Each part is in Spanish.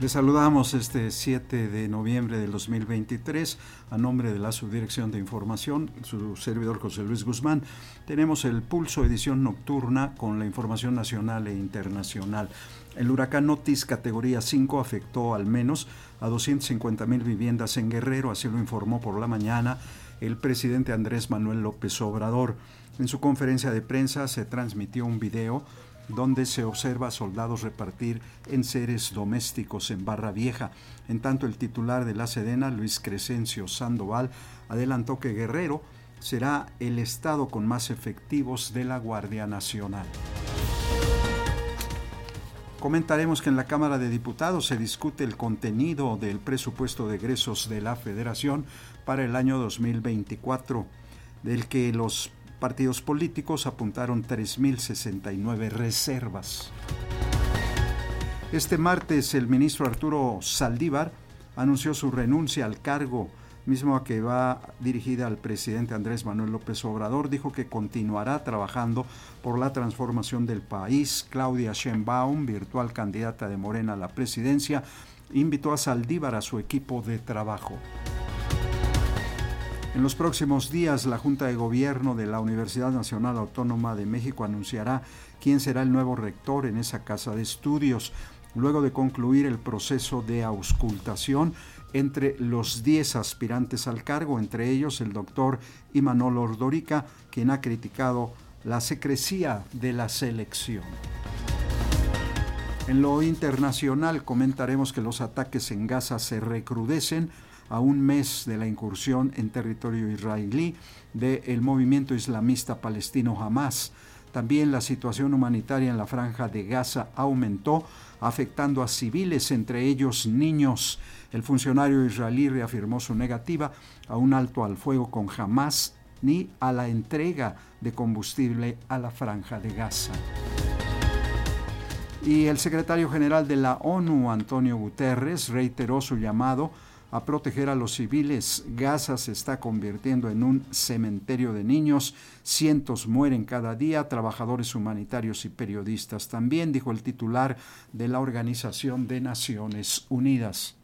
Les saludamos este 7 de noviembre del 2023 a nombre de la Subdirección de Información, su servidor José Luis Guzmán. Tenemos el Pulso edición nocturna con la información nacional e internacional. El huracán Otis categoría 5 afectó al menos a 250 mil viviendas en Guerrero, así lo informó por la mañana el presidente Andrés Manuel López Obrador. En su conferencia de prensa se transmitió un video donde se observa a soldados repartir en seres domésticos en Barra Vieja. En tanto, el titular de la Sedena, Luis Crescencio Sandoval, adelantó que Guerrero será el estado con más efectivos de la Guardia Nacional. Comentaremos que en la Cámara de Diputados se discute el contenido del presupuesto de egresos de la Federación para el año 2024, del que los partidos políticos apuntaron 3.069 reservas. Este martes el ministro Arturo Saldívar anunció su renuncia al cargo, mismo que va dirigida al presidente Andrés Manuel López Obrador. Dijo que continuará trabajando por la transformación del país. Claudia Sheinbaum, virtual candidata de Morena a la presidencia, invitó a Saldívar a su equipo de trabajo. En los próximos días, la Junta de Gobierno de la Universidad Nacional Autónoma de México anunciará quién será el nuevo rector en esa casa de estudios, luego de concluir el proceso de auscultación entre los 10 aspirantes al cargo, entre ellos el doctor Imanol Ordorica, quien ha criticado la secrecía de la selección. En lo internacional comentaremos que los ataques en Gaza se recrudecen a un mes de la incursión en territorio israelí del movimiento islamista palestino Hamas. También la situación humanitaria en la franja de Gaza aumentó, afectando a civiles, entre ellos niños. El funcionario israelí reafirmó su negativa a un alto al fuego con Hamas ni a la entrega de combustible a la franja de Gaza. Y el secretario general de la ONU, Antonio Guterres, reiteró su llamado a proteger a los civiles. Gaza se está convirtiendo en un cementerio de niños. Cientos mueren cada día, trabajadores humanitarios y periodistas también, dijo el titular de la Organización de Naciones Unidas.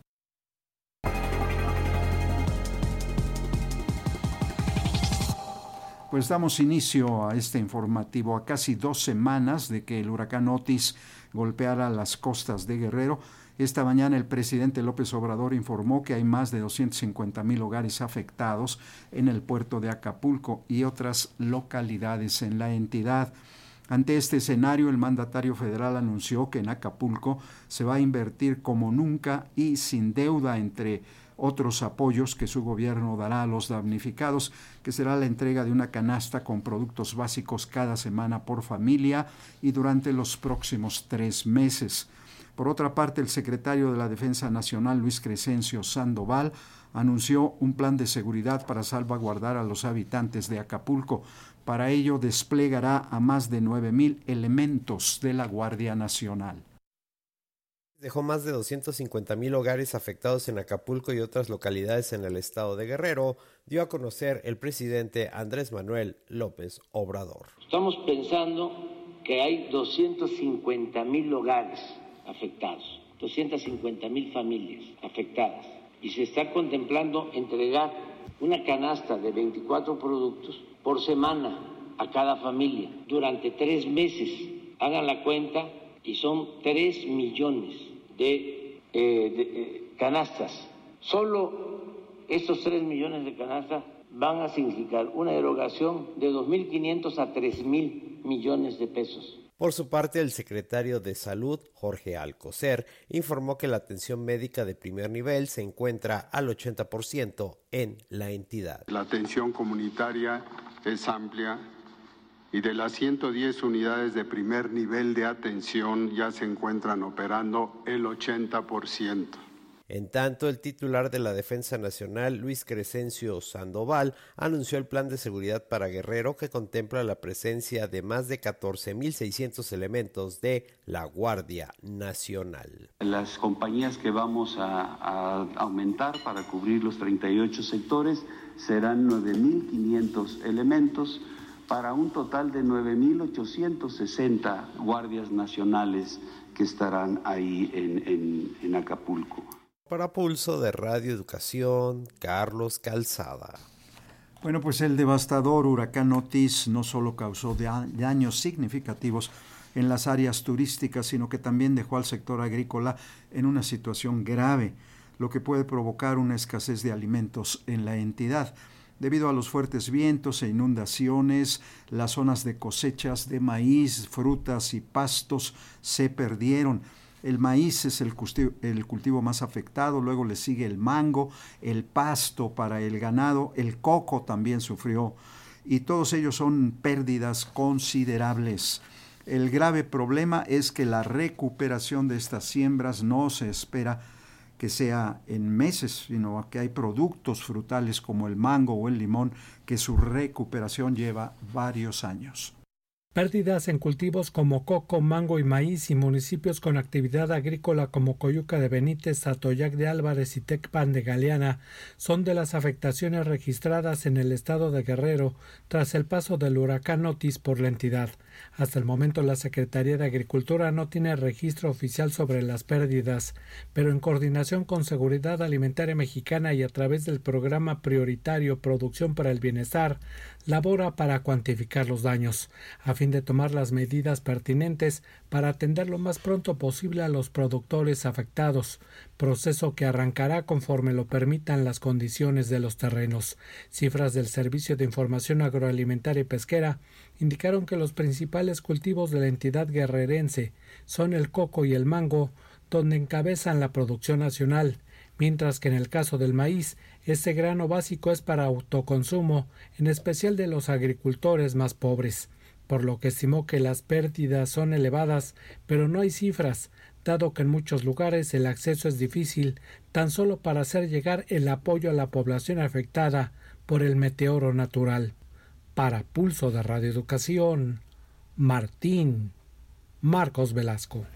Pues damos inicio a este informativo a casi dos semanas de que el huracán Otis golpeara las costas de Guerrero. Esta mañana el presidente López Obrador informó que hay más de 250 mil hogares afectados en el puerto de Acapulco y otras localidades en la entidad. Ante este escenario, el mandatario federal anunció que en Acapulco se va a invertir como nunca y sin deuda entre otros apoyos que su gobierno dará a los damnificados, que será la entrega de una canasta con productos básicos cada semana por familia y durante los próximos tres meses. Por otra parte, el secretario de la Defensa Nacional, Luis Crescencio Sandoval, anunció un plan de seguridad para salvaguardar a los habitantes de Acapulco. Para ello desplegará a más de 9.000 elementos de la Guardia Nacional. Dejó más de 250 mil hogares afectados en Acapulco y otras localidades en el estado de Guerrero, dio a conocer el presidente Andrés Manuel López Obrador. Estamos pensando que hay 250 mil hogares afectados, 250 mil familias afectadas. Y se está contemplando entregar una canasta de 24 productos por semana a cada familia durante tres meses. Hagan la cuenta y son 3 millones de, eh, eh, canastas. Solo estos 3 millones de canastas van a significar una erogación de 2.500 a 3.000 millones de pesos. Por su parte, el secretario de Salud, Jorge Alcocer, informó que la atención médica de primer nivel se encuentra al 80% en la entidad. La atención comunitaria es amplia y de las 110 unidades de primer nivel de atención ya se encuentran operando el 80%. En tanto, el titular de la Defensa Nacional, Luis Crescencio Sandoval, anunció el plan de seguridad para Guerrero que contempla la presencia de más de 14.600 elementos de la Guardia Nacional. Las compañías que vamos a, aumentar para cubrir los 38 sectores serán 9.500 elementos para un total de 9.860 guardias nacionales que estarán ahí en Acapulco. Para Pulso de Radio Educación, Carlos Calzada. Bueno, pues el devastador huracán Otis no solo causó daños significativos en las áreas turísticas, sino que también dejó al sector agrícola en una situación grave, lo que puede provocar una escasez de alimentos en la entidad. Debido a los fuertes vientos e inundaciones, las zonas de cosechas de maíz, frutas y pastos se perdieron. El maíz es el cultivo, más afectado, luego le sigue el mango, el pasto para el ganado, el coco también sufrió y todos ellos son pérdidas considerables. El grave problema es que la recuperación de estas siembras no se espera que sea en meses, sino que hay productos frutales como el mango o el limón que su recuperación lleva varios años. Pérdidas en cultivos como coco, mango y maíz y municipios con actividad agrícola como Coyuca de Benítez, Atoyac de Álvarez y Tecpan de Galeana son de las afectaciones registradas en el estado de Guerrero tras el paso del huracán Otis por la entidad. Hasta el momento la Secretaría de Agricultura no tiene registro oficial sobre las pérdidas, pero en coordinación con Seguridad Alimentaria Mexicana y a través del programa prioritario Producción para el Bienestar, labora para cuantificar los daños, a fin de tomar las medidas pertinentes para atender lo más pronto posible a los productores afectados, proceso que arrancará conforme lo permitan las condiciones de los terrenos. Cifras del Servicio de Información Agroalimentaria y Pesquera indicaron que los principales cultivos de la entidad guerrerense son el coco y el mango, donde encabezan la producción nacional, mientras que en el caso del maíz, este grano básico es para autoconsumo, en especial de los agricultores más pobres, por lo que estimó que las pérdidas son elevadas, pero no hay cifras, dado que en muchos lugares el acceso es difícil, tan solo para hacer llegar el apoyo a la población afectada por el meteoro natural. Para Pulso de Radio Educación, Martín Marcos Velasco.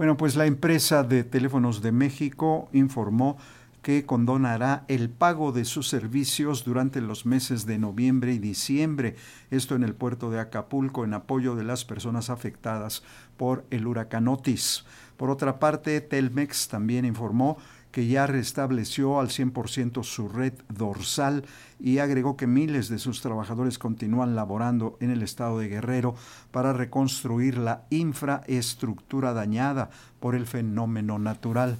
Bueno, pues la empresa de teléfonos de México informó que condonará el pago de sus servicios durante los meses de noviembre y diciembre, esto en el puerto de Acapulco, en apoyo de las personas afectadas por el huracán Otis. Por otra parte, Telmex también informó que ya restableció al 100% su red dorsal y agregó que miles de sus trabajadores continúan laborando en el estado de Guerrero para reconstruir la infraestructura dañada por el fenómeno natural.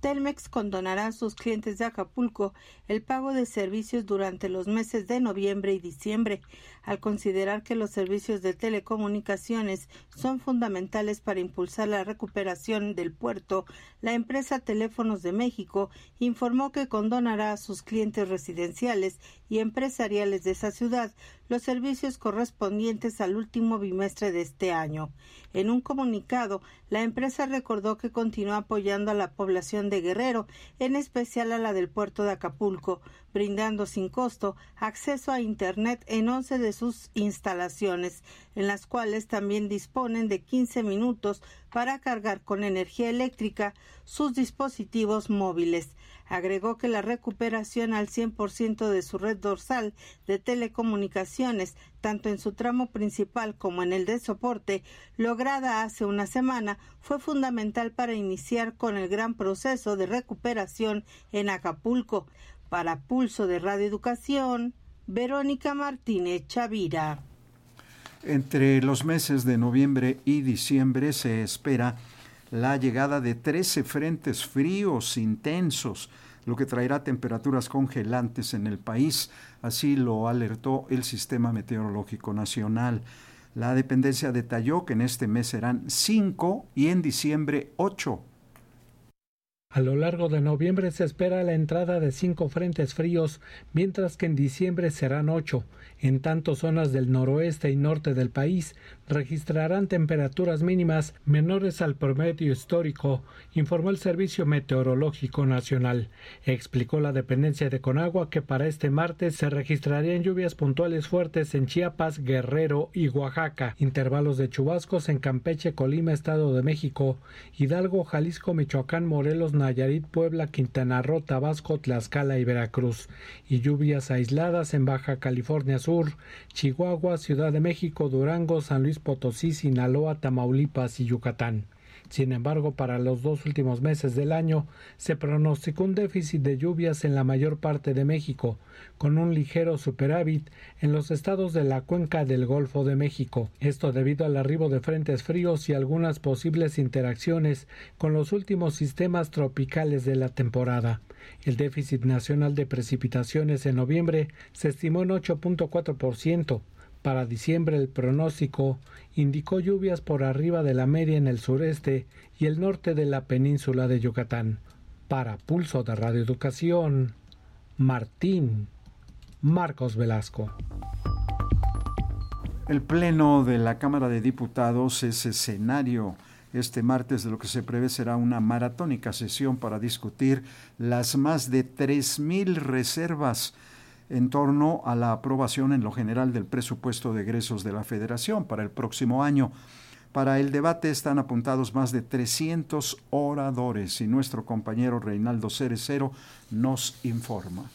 Telmex condonará a sus clientes de Acapulco el pago de servicios durante los meses de noviembre y diciembre, al considerar que los servicios de telecomunicaciones son fundamentales para impulsar la recuperación del puerto. La empresa Teléfonos de México informó que condonará a sus clientes residenciales y empresariales de esa ciudad los servicios correspondientes al último bimestre de este año. En un comunicado, la empresa recordó que continúa apoyando a la población de Guerrero, en especial a la del puerto de Acapulco, brindando sin costo acceso a Internet en 11 de sus instalaciones, en las cuales también disponen de 15 minutos para cargar con energía eléctrica sus dispositivos móviles. Agregó que la recuperación al 100% de su red dorsal de telecomunicaciones, tanto en su tramo principal como en el de soporte, lograda hace una semana, fue fundamental para iniciar con el gran proceso de recuperación en Acapulco. Para Pulso de Radio Educación, Verónica Martínez Chavira. Entre los meses de noviembre y diciembre se espera la llegada de 13 frentes fríos intensos, lo que traerá temperaturas congelantes en el país. Así lo alertó el Sistema Meteorológico Nacional. La dependencia detalló que en este mes serán 5 y en diciembre 8 a lo largo de noviembre se espera la entrada de cinco frentes fríos, mientras que en diciembre serán ocho. En tanto, zonas del noroeste y norte del país registrarán temperaturas mínimas menores al promedio histórico, informó el Servicio Meteorológico Nacional. Explicó la dependencia de Conagua que para este martes se registrarían lluvias puntuales fuertes en Chiapas, Guerrero y Oaxaca, intervalos de chubascos en Campeche, Colima, Estado de México, Hidalgo, Jalisco, Michoacán, Morelos, Nayarit, Puebla, Quintana Roo, Tabasco, Tlaxcala y Veracruz, y lluvias aisladas en Baja California Sur, Chihuahua, Ciudad de México, Durango, San Luis Potosí, Sinaloa, Tamaulipas y Yucatán. Sin embargo, para los dos últimos meses del año se pronosticó un déficit de lluvias en la mayor parte de México, con un ligero superávit en los estados de la cuenca del Golfo de México. Esto debido al arribo de frentes fríos y algunas posibles interacciones con los últimos sistemas tropicales de la temporada. El déficit nacional de precipitaciones en noviembre se estimó en 8.4%, para diciembre el pronóstico indicó lluvias por arriba de la media en el sureste y el norte de la península de Yucatán. Para Pulso de Radio Educación, Martín Marcos Velasco. El Pleno de la Cámara de Diputados es escenario este martes de lo que se prevé será una maratónica sesión para discutir las más de 3.000 reservas en torno a la aprobación en lo general del presupuesto de egresos de la Federación para el próximo año. Para el debate están apuntados más de 300 oradores y nuestro compañero Reinaldo Cerecero nos informa.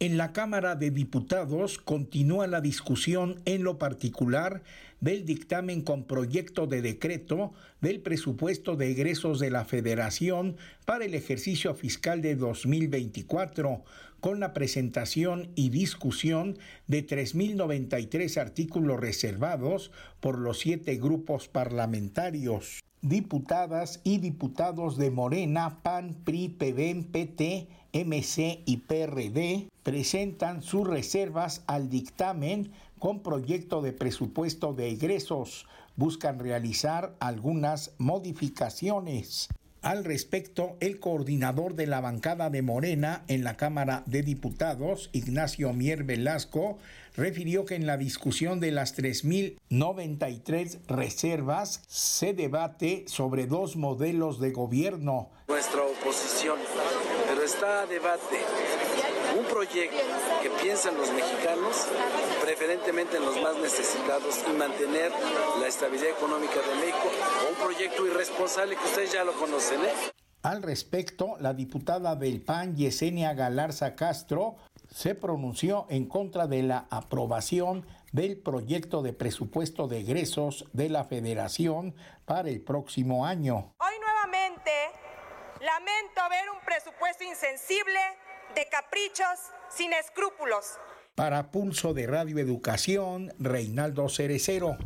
En la Cámara de Diputados continúa la discusión en lo particular del dictamen con proyecto de decreto del presupuesto de egresos de la Federación para el ejercicio fiscal de 2024, con la presentación y discusión de 3.093 artículos reservados por los siete grupos parlamentarios. Diputadas y diputados de Morena, PAN, PRI, PBM, PT, MC y PRD presentan sus reservas al dictamen con proyecto de presupuesto de egresos. Buscan realizar algunas modificaciones. Al respecto, el coordinador de la bancada de Morena en la Cámara de Diputados, Ignacio Mier Velasco, refirió que en la discusión de las 3.093 reservas se debate sobre dos modelos de gobierno. Nuestra oposición, pero está a debate un proyecto que piensa en los mexicanos, preferentemente en los más necesitados y mantener la estabilidad económica de México, o un proyecto irresponsable que ustedes ya lo conocen. ¿eh? Al respecto, la diputada del PAN, Yesenia Galarza Castro, se pronunció en contra de la aprobación del proyecto de presupuesto de egresos de la Federación para el próximo año. Hoy nuevamente lamento ver un presupuesto insensible de caprichos sin escrúpulos. Para Pulso de Radio Educación, Reinaldo Cerecero.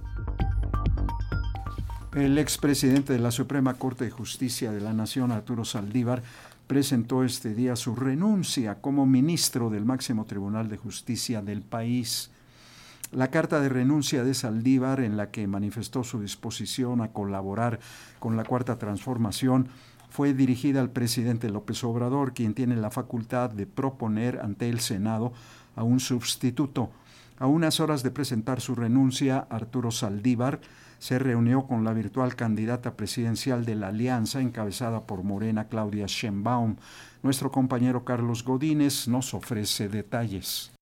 El expresidente de la Suprema Corte de Justicia de la Nación, Arturo Saldívar, presentó este día su renuncia como ministro del máximo Tribunal de Justicia del país. La carta de renuncia de Saldívar, en la que manifestó su disposición a colaborar con la Cuarta Transformación, fue dirigida al presidente López Obrador, quien tiene la facultad de proponer ante el Senado a un sustituto. A unas horas de presentar su renuncia, Arturo Saldívar se reunió con la virtual candidata presidencial de la alianza encabezada por Morena Claudia Sheinbaum. Nuestro compañero Carlos Godínez nos ofrece detalles.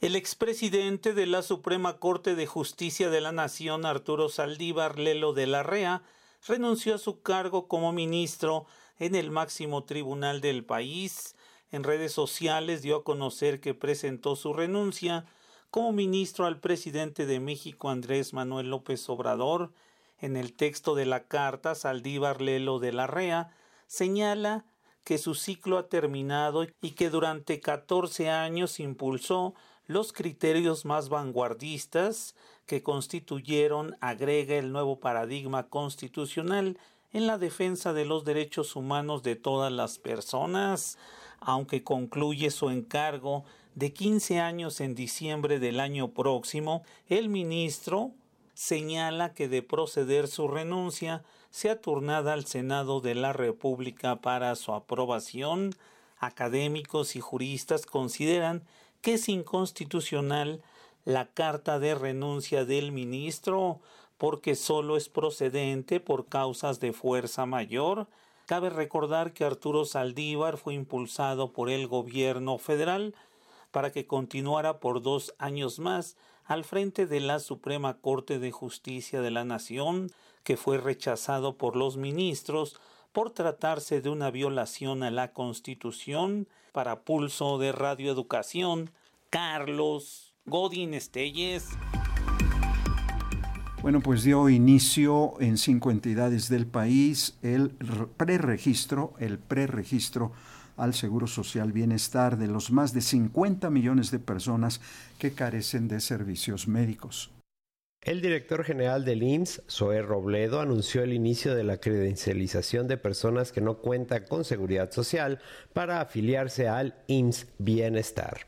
El expresidente de la Suprema Corte de Justicia de la Nación, Arturo Saldívar Lelo de la Rea, renunció a su cargo como ministro en el máximo tribunal del país. En redes sociales dio a conocer que presentó su renuncia como ministro al presidente de México Andrés Manuel López Obrador. En el texto de la carta, Saldívar Lelo de la Rea señala que su ciclo ha terminado y que durante 14 años impulsó los criterios más vanguardistas que constituyeron, agrega el nuevo paradigma constitucional en la defensa de los derechos humanos de todas las personas, aunque concluye su encargo de 15 años en diciembre del año próximo, el ministro señala que de proceder su renuncia sea turnada al Senado de la República para su aprobación. Académicos y juristas consideran que es inconstitucional la carta de renuncia del ministro, porque solo es procedente por causas de fuerza mayor. Cabe recordar que Arturo Saldívar fue impulsado por el gobierno federal para que continuara por dos años más al frente de la Suprema Corte de Justicia de la Nación, que fue rechazado por los ministros por tratarse de una violación a la Constitución. Para Pulso de Radioeducación, Carlos Godín Estelles. Bueno, pues dio inicio en cinco entidades del país el preregistro, el preregistro al Seguro Social Bienestar de los más de 50 millones de personas que carecen de servicios médicos. El director general del IMSS, Zoé Robledo, anunció el inicio de la credencialización de personas que no cuentan con seguridad social para afiliarse al IMSS Bienestar.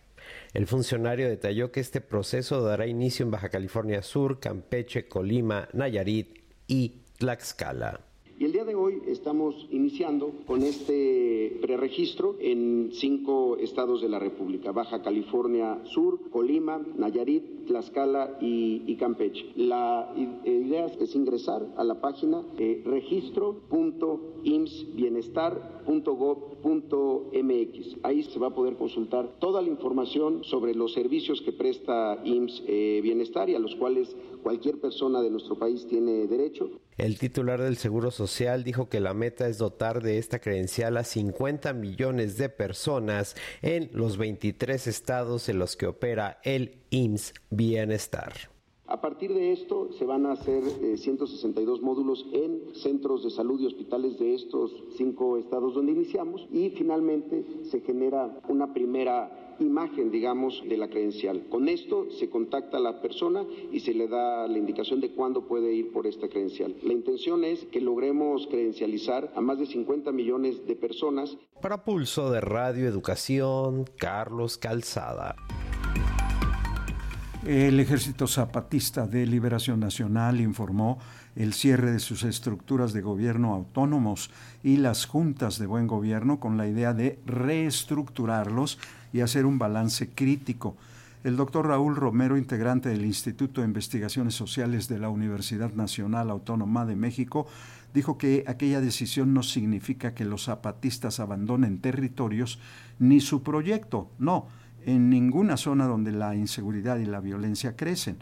El funcionario detalló que este proceso dará inicio en Baja California Sur, Campeche, Colima, Nayarit y Tlaxcala. Y el día de hoy estamos iniciando con este preregistro en cinco estados de la República, Baja California Sur, Colima, Nayarit, Tlaxcala y, Campeche. La idea es ingresar a la página eh, registro.imsbienestar.gov.mx. Ahí se va a poder consultar toda la información sobre los servicios que presta IMSS eh, Bienestar y a los cuales cualquier persona de nuestro país tiene derecho. El titular del Seguro Social dijo que la meta es dotar de esta credencial a 50 millones de personas en los 23 estados en los que opera el IMSS Bienestar. A partir de esto se van a hacer 162 eh, módulos en centros de salud y hospitales de estos cinco estados donde iniciamos y finalmente se genera una primera imagen, digamos, de la credencial. Con esto se contacta a la persona y se le da la indicación de cuándo puede ir por esta credencial. La intención es que logremos credencializar a más de 50 millones de personas. Para Pulso de Radio Educación, Carlos Calzada. El Ejército Zapatista de Liberación Nacional informó el cierre de sus estructuras de gobierno autónomos y las juntas de buen gobierno con la idea de reestructurarlos y hacer un balance crítico. El doctor Raúl Romero, integrante del Instituto de Investigaciones Sociales de la Universidad Nacional Autónoma de México, dijo que aquella decisión no significa que los zapatistas abandonen territorios ni su proyecto, no, en ninguna zona donde la inseguridad y la violencia crecen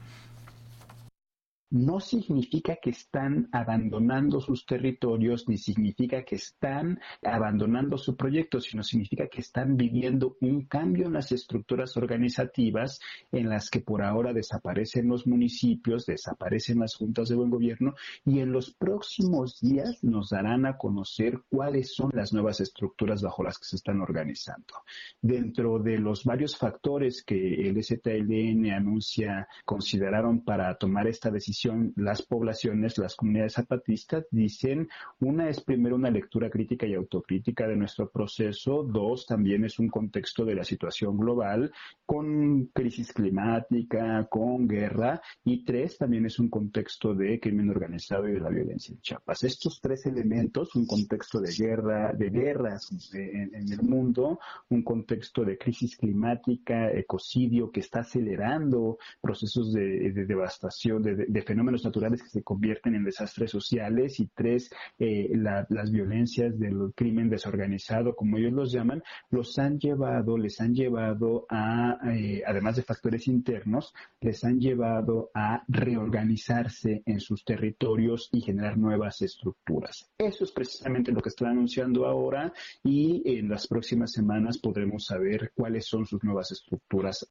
no significa que están abandonando sus territorios, ni significa que están abandonando su proyecto, sino significa que están viviendo un cambio en las estructuras organizativas en las que por ahora desaparecen los municipios, desaparecen las juntas de buen gobierno y en los próximos días nos darán a conocer cuáles son las nuevas estructuras bajo las que se están organizando. Dentro de los varios factores que el STLN anuncia consideraron para tomar esta decisión, las poblaciones, las comunidades zapatistas dicen, una es primero una lectura crítica y autocrítica de nuestro proceso, dos también es un contexto de la situación global con crisis climática, con guerra y tres también es un contexto de crimen organizado y de la violencia en Chiapas. Estos tres elementos, un contexto de guerra, de guerras en, el mundo, un contexto de crisis climática, ecocidio que está acelerando procesos de, devastación, de, de fenómenos naturales que se convierten en desastres sociales y tres, eh, las violencias del crimen desorganizado, como ellos los llaman, los han llevado, les han llevado a, eh, además de factores internos, les han llevado a reorganizarse en sus territorios y generar nuevas estructuras. Eso es precisamente lo que están anunciando ahora y en las próximas semanas podremos saber cuáles son sus nuevas estructuras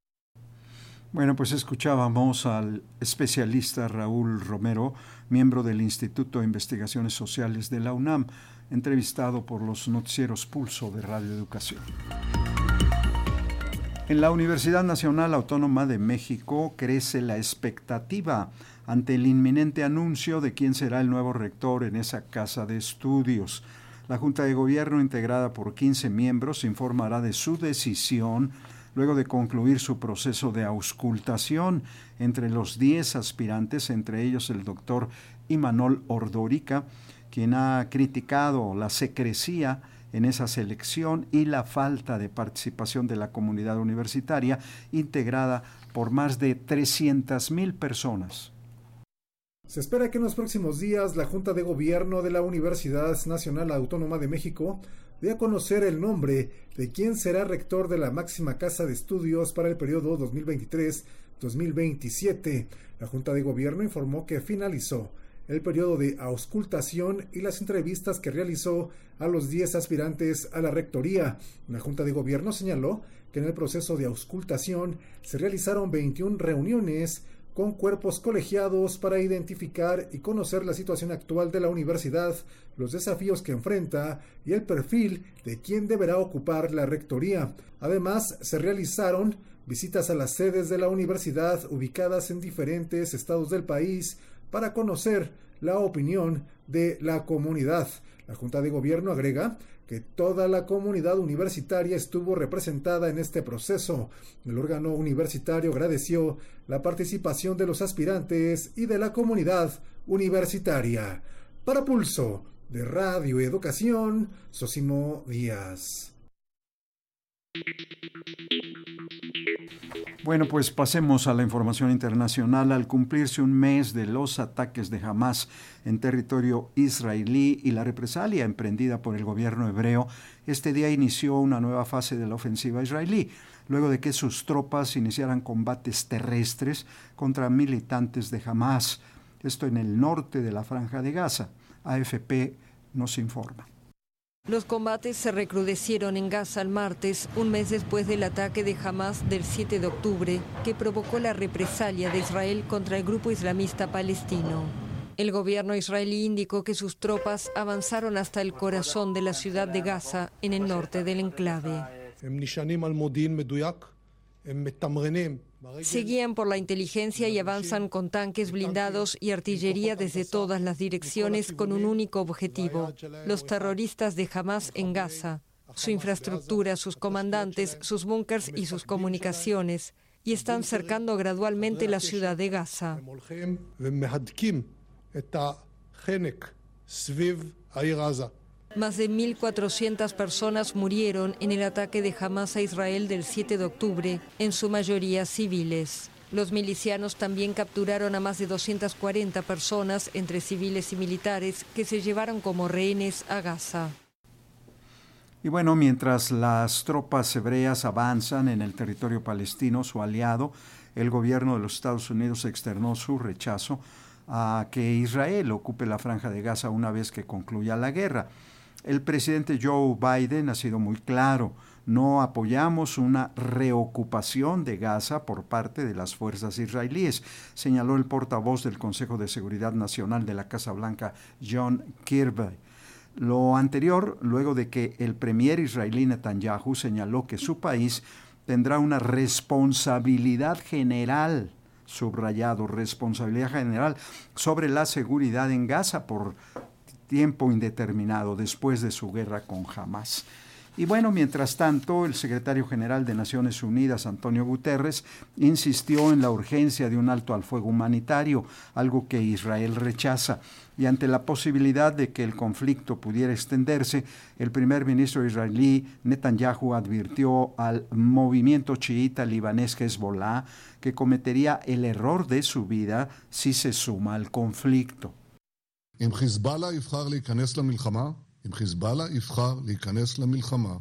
bueno, pues escuchábamos al especialista Raúl Romero, miembro del Instituto de Investigaciones Sociales de la UNAM, entrevistado por los noticieros Pulso de Radio Educación. En la Universidad Nacional Autónoma de México crece la expectativa ante el inminente anuncio de quién será el nuevo rector en esa casa de estudios. La Junta de Gobierno, integrada por 15 miembros, informará de su decisión luego de concluir su proceso de auscultación entre los 10 aspirantes, entre ellos el doctor Imanol Ordorica, quien ha criticado la secrecía en esa selección y la falta de participación de la comunidad universitaria integrada por más de 300.000 personas. Se espera que en los próximos días la Junta de Gobierno de la Universidad Nacional Autónoma de México dé a conocer el nombre de quién será rector de la máxima casa de estudios para el periodo 2023-2027. La Junta de Gobierno informó que finalizó el periodo de auscultación y las entrevistas que realizó a los 10 aspirantes a la rectoría. La Junta de Gobierno señaló que en el proceso de auscultación se realizaron 21 reuniones con cuerpos colegiados para identificar y conocer la situación actual de la universidad, los desafíos que enfrenta y el perfil de quien deberá ocupar la rectoría. Además, se realizaron visitas a las sedes de la universidad ubicadas en diferentes estados del país para conocer la opinión de la comunidad. La Junta de Gobierno agrega que toda la comunidad universitaria estuvo representada en este proceso. El órgano universitario agradeció la participación de los aspirantes y de la comunidad universitaria. Para Pulso de Radio Educación, Sosimo Díaz. Bueno, pues pasemos a la información internacional. Al cumplirse un mes de los ataques de Hamas en territorio israelí y la represalia emprendida por el gobierno hebreo, este día inició una nueva fase de la ofensiva israelí, luego de que sus tropas iniciaran combates terrestres contra militantes de Hamas, esto en el norte de la franja de Gaza. AFP nos informa. Los combates se recrudecieron en Gaza el martes, un mes después del ataque de Hamas del 7 de octubre, que provocó la represalia de Israel contra el grupo islamista palestino. El gobierno israelí indicó que sus tropas avanzaron hasta el corazón de la ciudad de Gaza, en el norte del enclave. Seguían por la inteligencia y avanzan con tanques blindados y artillería desde todas las direcciones con un único objetivo, los terroristas de Hamas en Gaza, su infraestructura, sus comandantes, sus búnkers y sus comunicaciones, y están cercando gradualmente la ciudad de Gaza. Más de 1.400 personas murieron en el ataque de Hamas a Israel del 7 de octubre, en su mayoría civiles. Los milicianos también capturaron a más de 240 personas, entre civiles y militares, que se llevaron como rehenes a Gaza. Y bueno, mientras las tropas hebreas avanzan en el territorio palestino, su aliado, el gobierno de los Estados Unidos externó su rechazo a que Israel ocupe la franja de Gaza una vez que concluya la guerra. El presidente Joe Biden ha sido muy claro, no apoyamos una reocupación de Gaza por parte de las fuerzas israelíes, señaló el portavoz del Consejo de Seguridad Nacional de la Casa Blanca, John Kirby. Lo anterior, luego de que el premier israelí Netanyahu señaló que su país tendrá una responsabilidad general, subrayado, responsabilidad general sobre la seguridad en Gaza por tiempo indeterminado después de su guerra con Hamas. Y bueno, mientras tanto, el secretario general de Naciones Unidas, Antonio Guterres, insistió en la urgencia de un alto al fuego humanitario, algo que Israel rechaza. Y ante la posibilidad de que el conflicto pudiera extenderse, el primer ministro israelí Netanyahu advirtió al movimiento chiita libanés Hezbollah que cometería el error de su vida si se suma al conflicto. אם חיזבאללה יבחר להיכנס למלחמה, אם חיזבאללה יבחר להיכנס למלחמה,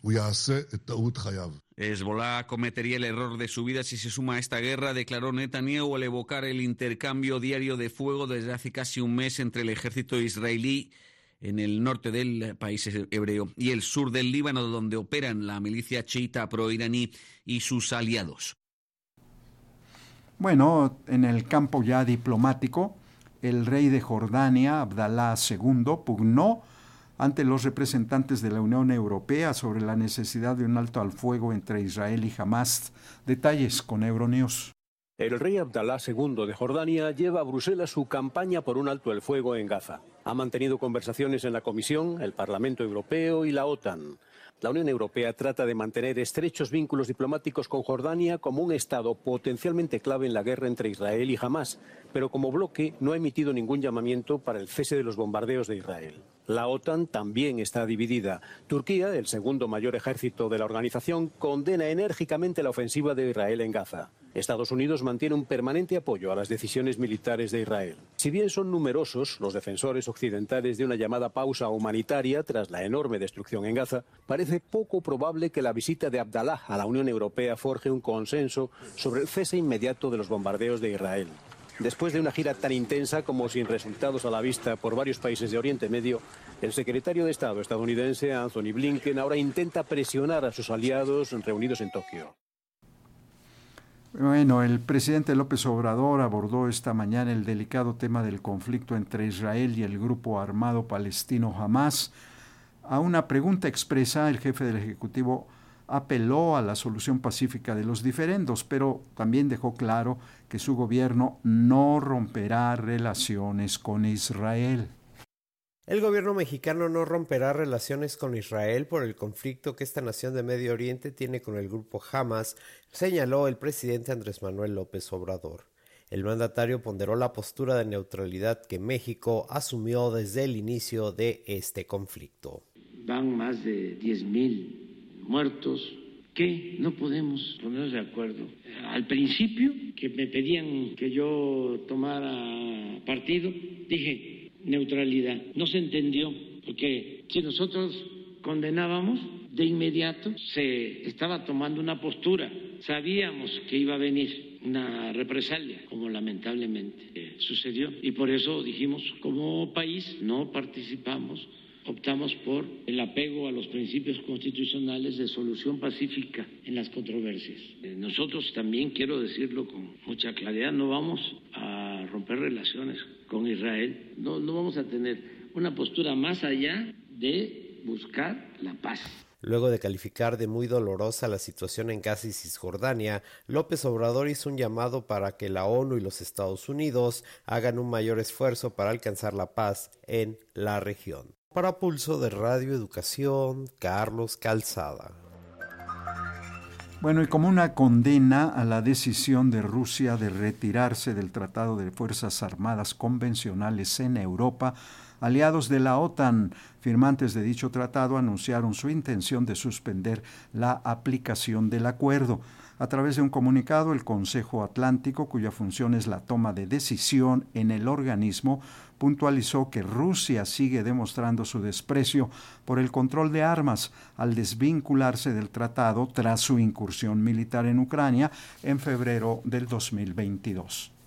הוא יעשה את טעות חייו. Hezbollah cometería el error de su vida si se suma a esta guerra, declaró Netanyahu al evocar el intercambio diario de fuego desde hace casi un mes entre el ejército israelí en el norte del país hebreo y el sur del Líbano, donde operan la milicia chiita pro-iraní y sus aliados. Bueno, en el campo ya diplomático, el rey de Jordania, Abdalá II, pugnó ante los representantes de la Unión Europea sobre la necesidad de un alto al fuego entre Israel y Hamas. Detalles con Euronews. El rey Abdalá II de Jordania lleva a Bruselas su campaña por un alto el fuego en Gaza. Ha mantenido conversaciones en la Comisión, el Parlamento Europeo y la OTAN. La Unión Europea trata de mantener estrechos vínculos diplomáticos con Jordania como un Estado potencialmente clave en la guerra entre Israel y Hamas, pero como bloque no ha emitido ningún llamamiento para el cese de los bombardeos de Israel. La OTAN también está dividida. Turquía, el segundo mayor ejército de la organización, condena enérgicamente la ofensiva de Israel en Gaza. Estados Unidos mantiene un permanente apoyo a las decisiones militares de Israel. Si bien son numerosos los defensores occidentales de una llamada pausa humanitaria tras la enorme destrucción en Gaza, parece poco probable que la visita de Abdallah a la Unión Europea forje un consenso sobre el cese inmediato de los bombardeos de Israel. Después de una gira tan intensa como sin resultados a la vista por varios países de Oriente Medio, el secretario de Estado estadounidense Anthony Blinken ahora intenta presionar a sus aliados reunidos en Tokio. Bueno, el presidente López Obrador abordó esta mañana el delicado tema del conflicto entre Israel y el grupo armado palestino Hamas. A una pregunta expresa, el jefe del Ejecutivo apeló a la solución pacífica de los diferendos, pero también dejó claro que su gobierno no romperá relaciones con Israel. El gobierno mexicano no romperá relaciones con Israel por el conflicto que esta nación de Medio Oriente tiene con el grupo Hamas, señaló el presidente Andrés Manuel López Obrador. El mandatario ponderó la postura de neutralidad que México asumió desde el inicio de este conflicto. Van más de 10.000 muertos que no podemos ponernos de acuerdo. Al principio, que me pedían que yo tomara partido, dije, neutralidad. No se entendió, porque si nosotros condenábamos, de inmediato se estaba tomando una postura. Sabíamos que iba a venir una represalia, como lamentablemente sucedió. Y por eso dijimos, como país no participamos, optamos por el apego a los principios constitucionales de solución pacífica en las controversias. Eh, nosotros también, quiero decirlo con mucha claridad, no vamos a romper relaciones con Israel. No, no vamos a tener una postura más allá de buscar la paz. Luego de calificar de muy dolorosa la situación en Gaza y Cisjordania, López Obrador hizo un llamado para que la ONU y los Estados Unidos hagan un mayor esfuerzo para alcanzar la paz en la región. Para Pulso de Radio Educación, Carlos Calzada. Bueno, y como una condena a la decisión de Rusia de retirarse del Tratado de Fuerzas Armadas Convencionales en Europa, aliados de la OTAN, firmantes de dicho tratado, anunciaron su intención de suspender la aplicación del acuerdo. A través de un comunicado, el Consejo Atlántico, cuya función es la toma de decisión en el organismo, puntualizó que Rusia sigue demostrando su desprecio por el control de armas al desvincularse del tratado tras su incursión militar en Ucrania en febrero del 2022.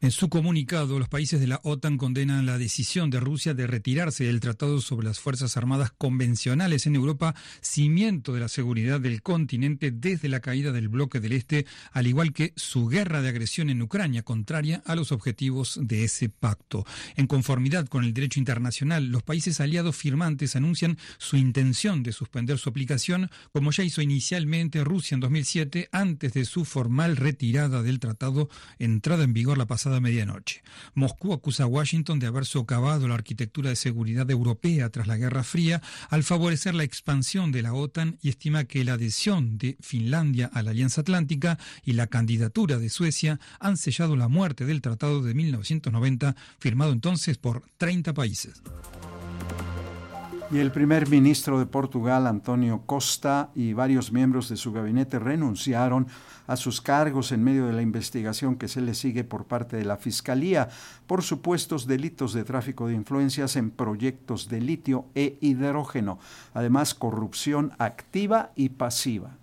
En su comunicado, los países de la OTAN condenan la decisión de Rusia de retirarse del Tratado sobre las Fuerzas Armadas Convencionales en Europa, cimiento de la seguridad del continente desde la caída del bloque del Este, al igual que su guerra de agresión en Ucrania, contraria a los objetivos de ese pacto. En conformidad con el derecho internacional, los países aliados firmantes anuncian su intención de suspender su aplicación, como ya hizo inicialmente Rusia en 2007, antes de su formal retirada del tratado, entrada en vigor la pasada medianoche. Moscú acusa a Washington de haber socavado la arquitectura de seguridad europea tras la Guerra Fría al favorecer la expansión de la OTAN y estima que la adhesión de Finlandia a la Alianza Atlántica y la candidatura de Suecia han sellado la muerte del Tratado de 1990, firmado entonces por 30 países. Y el primer ministro de Portugal, Antonio Costa, y varios miembros de su gabinete renunciaron a sus cargos en medio de la investigación que se le sigue por parte de la Fiscalía por supuestos delitos de tráfico de influencias en proyectos de litio e hidrógeno, además corrupción activa y pasiva.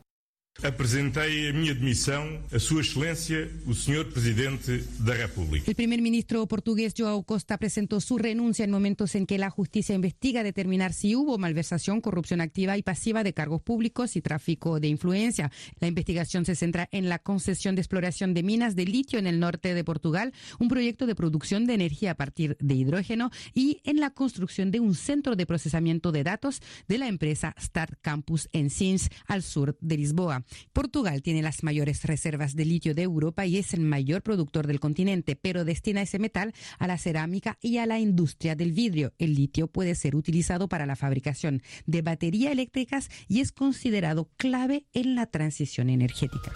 Apresentei a minha demissão a Sua Excelência, o Senhor Presidente da República. El primer ministro portugués Joao Costa presentó su renuncia en momentos en que la justicia investiga determinar si hubo malversación, corrupción activa y pasiva de cargos públicos y tráfico de influencia. La investigación se centra en la concesión de exploración de minas de litio en el norte de Portugal, un proyecto de producción de energía a partir de hidrógeno y en la construcción de un centro de procesamiento de datos de la empresa Start Campus en Sins, al sur de Lisboa. Portugal tiene las mayores reservas de litio de Europa y es el mayor productor del continente, pero destina ese metal a la cerámica y a la industria del vidrio. El litio puede ser utilizado para la fabricación de baterías eléctricas y es considerado clave en la transición energética.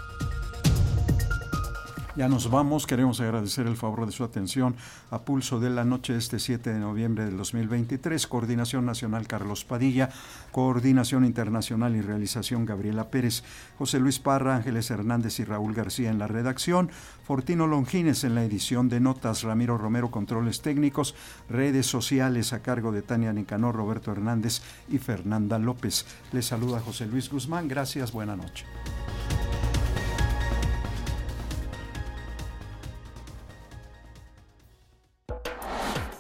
Ya nos vamos, queremos agradecer el favor de su atención a pulso de la noche este 7 de noviembre del 2023, Coordinación Nacional Carlos Padilla, Coordinación Internacional y Realización Gabriela Pérez, José Luis Parra, Ángeles Hernández y Raúl García en la redacción, Fortino Longines en la edición de notas, Ramiro Romero controles técnicos, redes sociales a cargo de Tania Nicanor, Roberto Hernández y Fernanda López. Les saluda José Luis Guzmán, gracias, buena noche.